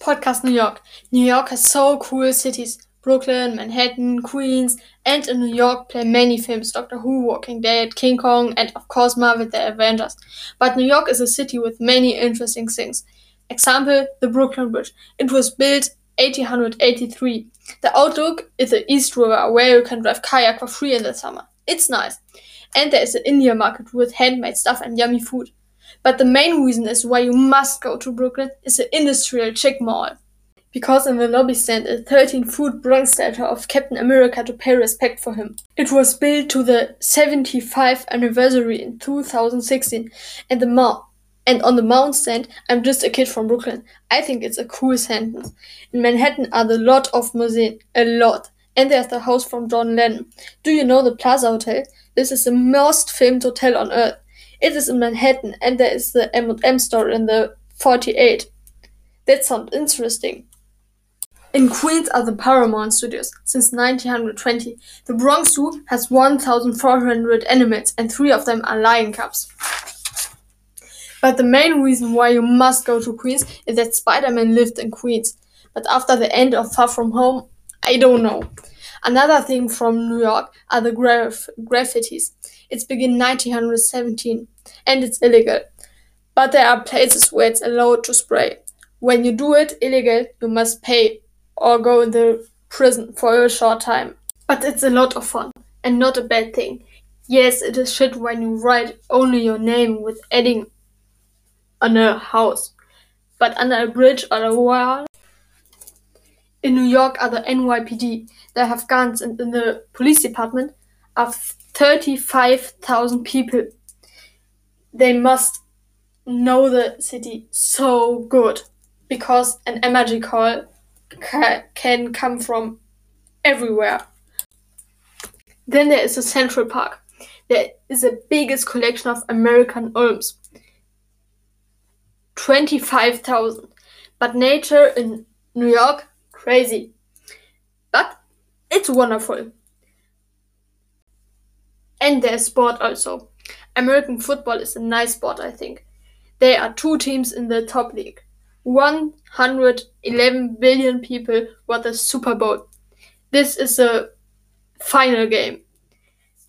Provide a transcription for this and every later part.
Podcast New York. New York has so cool cities. Brooklyn, Manhattan, Queens, and in New York play many films Doctor Who, Walking Dead, King Kong, and of course Marvel The Avengers. But New York is a city with many interesting things. Example, the Brooklyn Bridge. It was built 1883. The Outlook is the East River where you can drive kayak for free in the summer. It's nice. And there is an India market with handmade stuff and yummy food. But the main reason is why you must go to Brooklyn is the industrial chick mall. Because in the lobby stand a 13 foot bronze statue of Captain America to pay respect for him. It was built to the 75th anniversary in 2016 and the mall and on the mount stand, I'm just a kid from Brooklyn. I think it's a cool sentence. In Manhattan are the lot of museums, a lot. And there's the house from John Lennon. Do you know the Plaza Hotel? This is the most filmed hotel on earth. It is in Manhattan, and there is the M&M store in the 48. That sounds interesting. In Queens are the Paramount Studios since 1920. The Bronx Zoo has 1,400 animals, and three of them are lion cubs. But the main reason why you must go to Queens is that Spider-Man lived in Queens. But after the end of Far From Home, I don't know. Another thing from New York are the graf- graffitis. It's begun 1917 and it's illegal. But there are places where it's allowed to spray. When you do it illegal, you must pay or go in the prison for a short time. But it's a lot of fun and not a bad thing. Yes, it is shit when you write only your name with adding on a house, but under a bridge or a wall. In New York are the NYPD. They have guns, and in the police department are 35,000 people. They must know the city so good because an emergency call ca- can come from everywhere. Then there is the Central Park. There is the biggest collection of American elms. 25,000. But nature in New York, crazy. But it's wonderful. And there's sport also. American football is a nice sport, I think. There are two teams in the top league. 111 billion people watch the Super Bowl. This is a final game.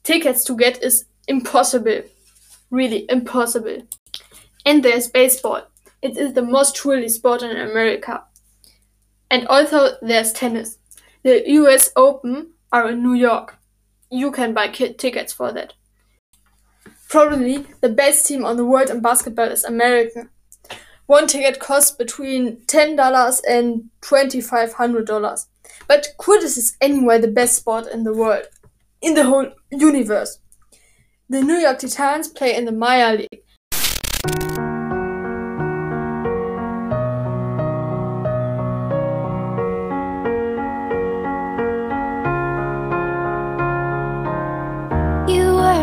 Tickets to get is impossible. Really impossible. And there's baseball. It is the most truly sport in America. And also there's tennis. The US Open are in New York. You can buy tickets for that. Probably the best team on the world in basketball is American. One ticket costs between $10 and $2,500. But quidditch is anyway the best sport in the world, in the whole universe. The New York Titans play in the Major League.